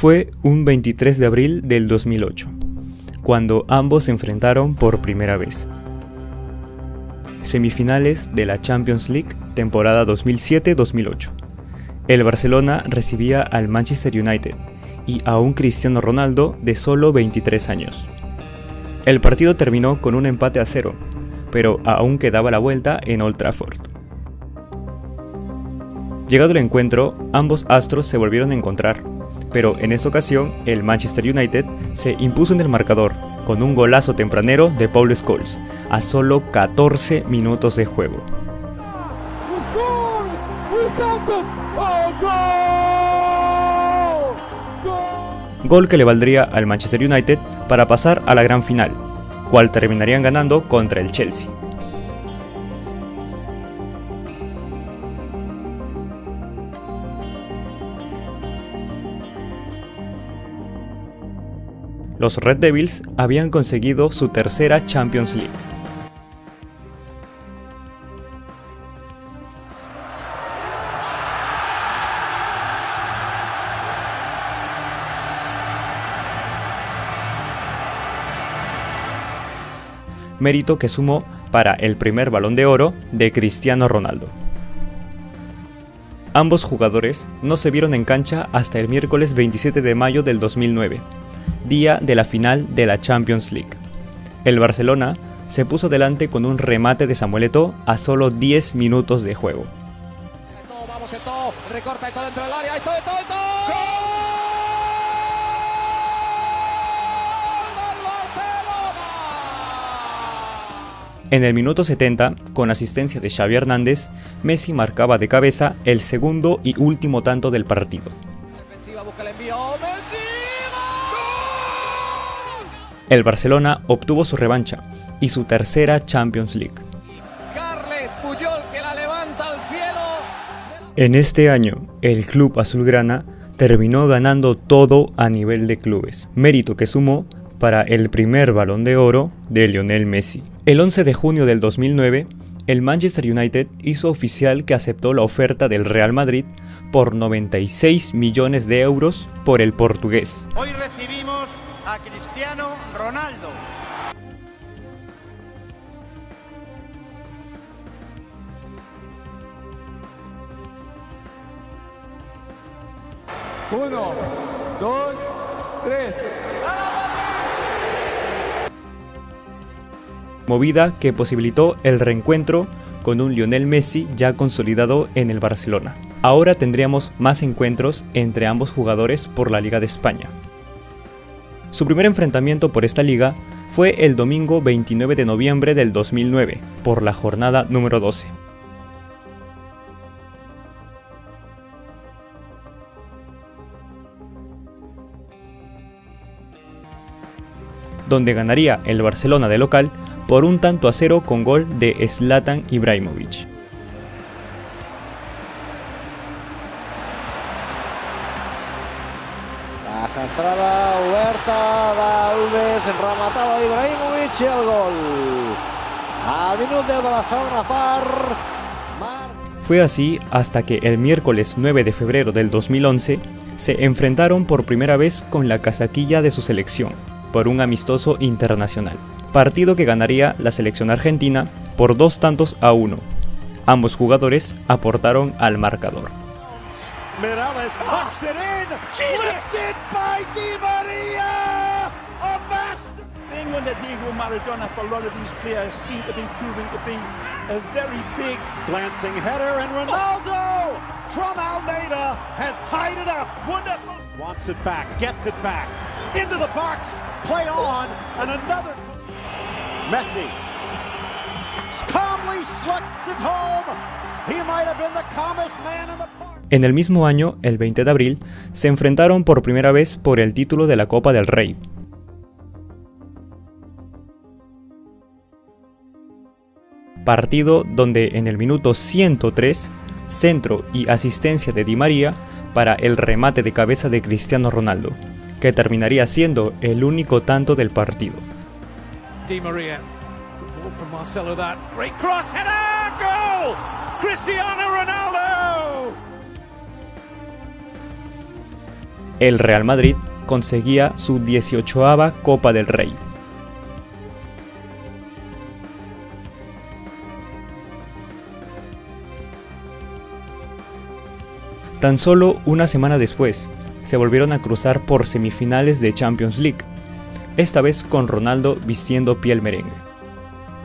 Fue un 23 de abril del 2008, cuando ambos se enfrentaron por primera vez. Semifinales de la Champions League temporada 2007-2008. El Barcelona recibía al Manchester United y a un Cristiano Ronaldo de solo 23 años. El partido terminó con un empate a cero, pero aún quedaba la vuelta en Old Trafford. Llegado el encuentro, ambos astros se volvieron a encontrar, pero en esta ocasión el Manchester United se impuso en el marcador con un golazo tempranero de Paul Scholes a solo 14 minutos de juego. Gol que le valdría al Manchester United para pasar a la gran final, cual terminarían ganando contra el Chelsea. Los Red Devils habían conseguido su tercera Champions League. mérito que sumó para el primer balón de oro de Cristiano Ronaldo. Ambos jugadores no se vieron en cancha hasta el miércoles 27 de mayo del 2009, día de la final de la Champions League. El Barcelona se puso delante con un remate de Samuel Eto'o a solo 10 minutos de juego. En el minuto 70, con asistencia de Xavi Hernández, Messi marcaba de cabeza el segundo y último tanto del partido. El Barcelona obtuvo su revancha y su tercera Champions League. En este año, el club azulgrana terminó ganando todo a nivel de clubes, mérito que sumó para el primer balón de oro de Lionel Messi. El 11 de junio del 2009, el Manchester United hizo oficial que aceptó la oferta del Real Madrid por 96 millones de euros por el portugués. Hoy Cristiano Ronaldo. Uno, dos, tres. movida que posibilitó el reencuentro con un Lionel Messi ya consolidado en el Barcelona. Ahora tendríamos más encuentros entre ambos jugadores por la Liga de España. Su primer enfrentamiento por esta liga fue el domingo 29 de noviembre del 2009, por la jornada número 12. donde ganaría el Barcelona de local por un tanto a cero con gol de Zlatan Ibrahimovic. Gol. Al minut 10 de part, Fue así hasta que el miércoles 9 de febrero del 2011 se enfrentaron por primera vez con la casaquilla de su selección, por un amistoso internacional partido que ganaría la selección argentina por dos tantos a uno. Ambos jugadores aportaron al marcador. Morales ah! tucks it in, lifted by Di Maria, a master. England at Diego Maradona for a lot of these players seem to be proving to be a very big glancing header and Ronaldo from Almeida has tied it up. Wonderful. Wants it back, gets it back into the box, play on, and another. Messi calmly slugs it home. He might have been the calmest man in the. En el mismo año, el 20 de abril, se enfrentaron por primera vez por el título de la Copa del Rey. Partido donde en el minuto 103, centro y asistencia de Di María para el remate de cabeza de Cristiano Ronaldo, que terminaría siendo el único tanto del partido. Di. Ball El Real Madrid conseguía su 18ava Copa del Rey. Tan solo una semana después, se volvieron a cruzar por semifinales de Champions League, esta vez con Ronaldo vistiendo piel merengue.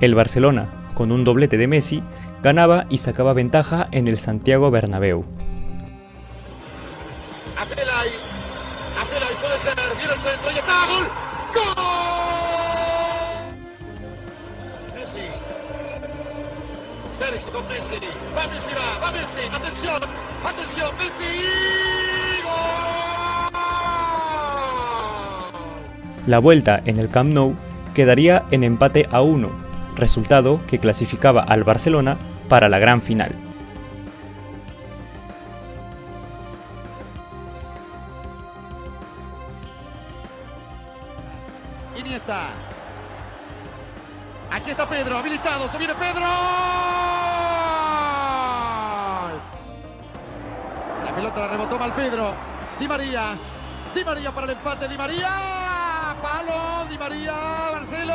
El Barcelona, con un doblete de Messi, ganaba y sacaba ventaja en el Santiago Bernabéu. El centro y está, gol. ¡Gol! Messi. Sergio con Messi. Va Messi, va, va Messi. Atención, atención, Messi. La vuelta en el Camp Nou quedaría en empate a uno, resultado que clasificaba al Barcelona para la gran final. Habilitado, se viene Pedro. La pelota la rebotó mal Pedro. Di María. Di María para el empate. Di María. Palo. Di María. Marcelo.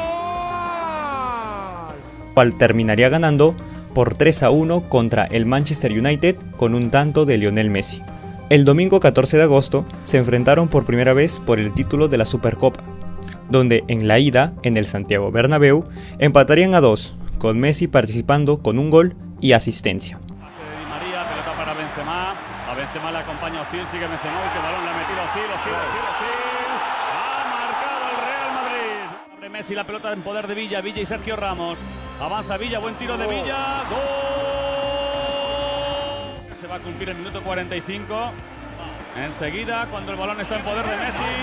Cual terminaría ganando por 3 a 1 contra el Manchester United con un tanto de Lionel Messi. El domingo 14 de agosto se enfrentaron por primera vez por el título de la Supercopa, donde en la ida, en el Santiago Bernabéu, empatarían a dos, con Messi participando con un gol y asistencia. Di María, pelota para Benzema, a Benzema le acompaña Ozil, sigue Benzema, que balón le ha metido Ozil, Ozil, Ozil, Ozil, ha marcado el Real Madrid. Abre Messi, la pelota en poder de Villa, Villa y Sergio Ramos, avanza Villa, buen tiro de Villa, gol. Se va a cumplir el minuto 45. Enseguida, cuando el balón está en poder de Messi,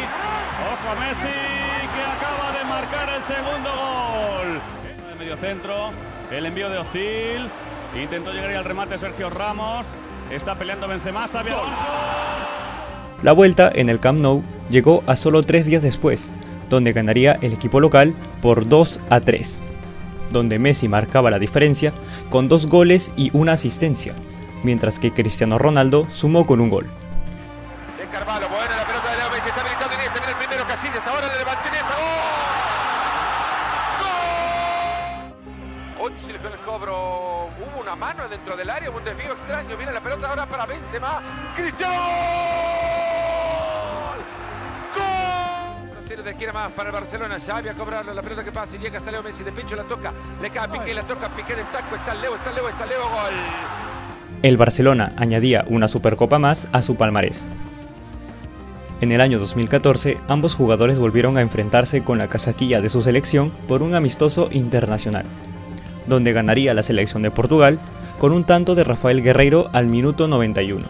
ojo a Messi, que acaba de marcar el segundo gol. De medio centro, el envío de Ozil, intentó llegar al remate Sergio Ramos, está peleando Benzema, Xavi Alonso. La vuelta en el Camp Nou llegó a solo tres días después, donde ganaría el equipo local por 2 a 3, donde Messi marcaba la diferencia con dos goles y una asistencia, mientras que Cristiano Ronaldo sumó con un gol. Mano dentro del área, un desvío extraño, viene la pelota ahora para Benzema, Cristiano, ¡gol! Tiene de quiera más para el Barcelona, Xavi a cobrarle la pelota que pasa y llega hasta Leo Messi, de pecho la toca, le cae a Piqué, la toca, Piqué del taco, está Leo, está Leo, está Leo, gol. El Barcelona añadía una Supercopa más a su palmarés. En el año 2014, ambos jugadores volvieron a enfrentarse con la casaquilla de su selección por un amistoso internacional, donde ganaría la selección de Portugal con un tanto de Rafael Guerreiro al minuto 91.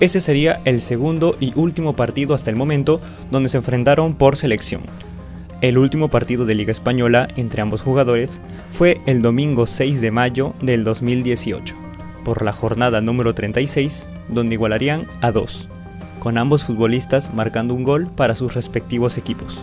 Ese sería el segundo y último partido hasta el momento donde se enfrentaron por selección, el último partido de Liga Española entre ambos jugadores fue el domingo 6 de mayo del 2018, por la jornada número 36, donde igualarían a dos, con ambos futbolistas marcando un gol para sus respectivos equipos.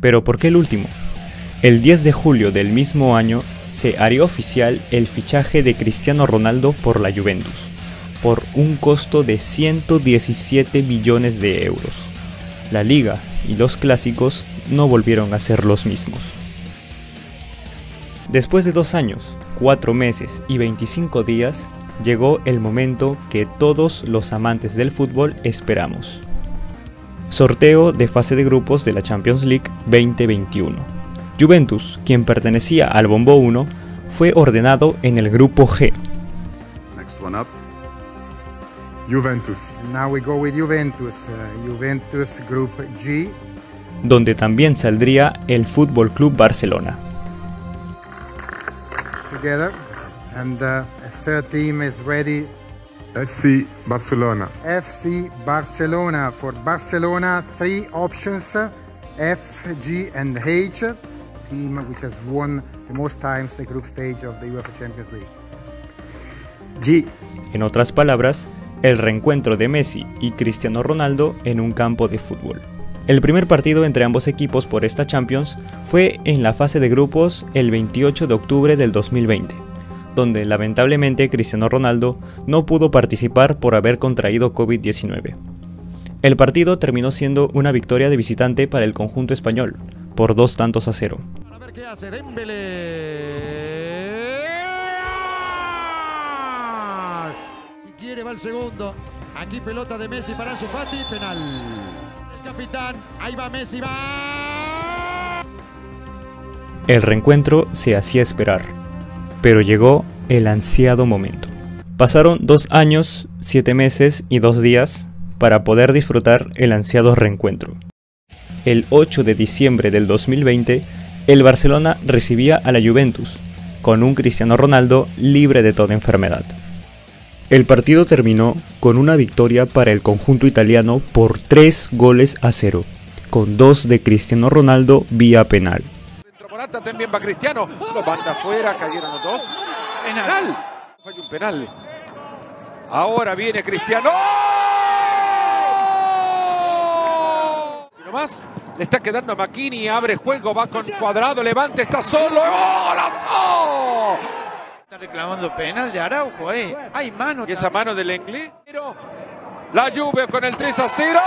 Pero ¿por qué el último? El 10 de julio del mismo año se haría oficial el fichaje de Cristiano Ronaldo por la Juventus, por un costo de 117 millones de euros. La liga y los clásicos no volvieron a ser los mismos. Después de dos años, cuatro meses y 25 días, llegó el momento que todos los amantes del fútbol esperamos. Sorteo de fase de grupos de la Champions League 2021. Juventus, quien pertenecía al Bombo 1, fue ordenado en el grupo G. Next one up. Juventus. Now we go with Juventus. Uh, Juventus Group G. Donde también saldría el Fútbol Club Barcelona. Together. And uh, a third team is ready. FC Barcelona. FC Barcelona. For Barcelona, three options F, G, and H. Team which has won the most times the group stage of the UEFA Champions League. G. En otras palabras, el reencuentro de Messi y Cristiano Ronaldo en un campo de fútbol. El primer partido entre ambos equipos por esta Champions fue en la fase de grupos el 28 de octubre del 2020, donde lamentablemente Cristiano Ronaldo no pudo participar por haber contraído COVID-19. El partido terminó siendo una victoria de visitante para el conjunto español, por dos tantos a cero. A ver qué hace Dembélé. Si quiere va el segundo. Aquí pelota de Messi para Ansu Fati, penal. El capitán, ahí va Messi, va. El reencuentro se hacía esperar, pero llegó el ansiado momento. Pasaron dos años, siete meses y dos días para poder disfrutar el ansiado reencuentro. El 8 de diciembre del 2020, el Barcelona recibía a la Juventus, con un Cristiano Ronaldo libre de toda enfermedad. El partido terminó con una victoria para el conjunto italiano por 3 goles a 0, con dos de Cristiano Ronaldo vía penal. Morata también va Cristiano, lo manda afuera, cayeron los dos. Penal. Falló un penal. Ahora viene Cristiano. Si no más, le está quedando a Makini, abre juego, va con cuadrado, levante, está solo. ¡Golazo! Está reclamando penal de Araujo ahí. Hay mano. Y esa mano del Lenglet. La Juve con el 3 a 0.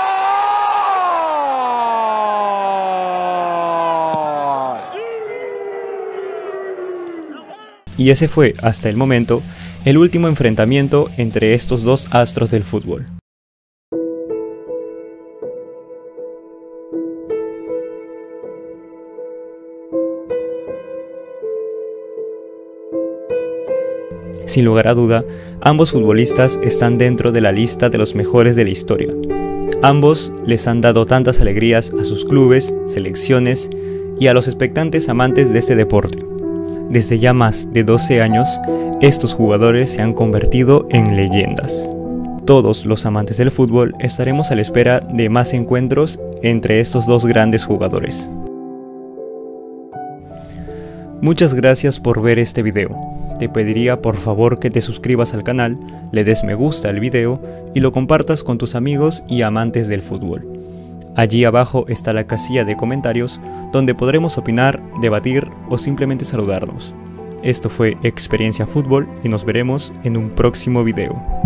Y ese fue, hasta el momento, el último enfrentamiento entre estos dos astros del fútbol. Sin lugar a duda, ambos futbolistas están dentro de la lista de los mejores de la historia. Ambos les han dado tantas alegrías a sus clubes, selecciones y a los expectantes amantes de este deporte. Desde ya más de 12 años, estos jugadores se han convertido en leyendas. Todos los amantes del fútbol estaremos a la espera de más encuentros entre estos dos grandes jugadores. Muchas gracias por ver este video. Te pediría por favor que te suscribas al canal, le des me gusta al video y lo compartas con tus amigos y amantes del fútbol. Allí abajo está la casilla de comentarios donde podremos opinar, debatir o simplemente saludarnos. Esto fue Experiencia Fútbol y nos veremos en un próximo video.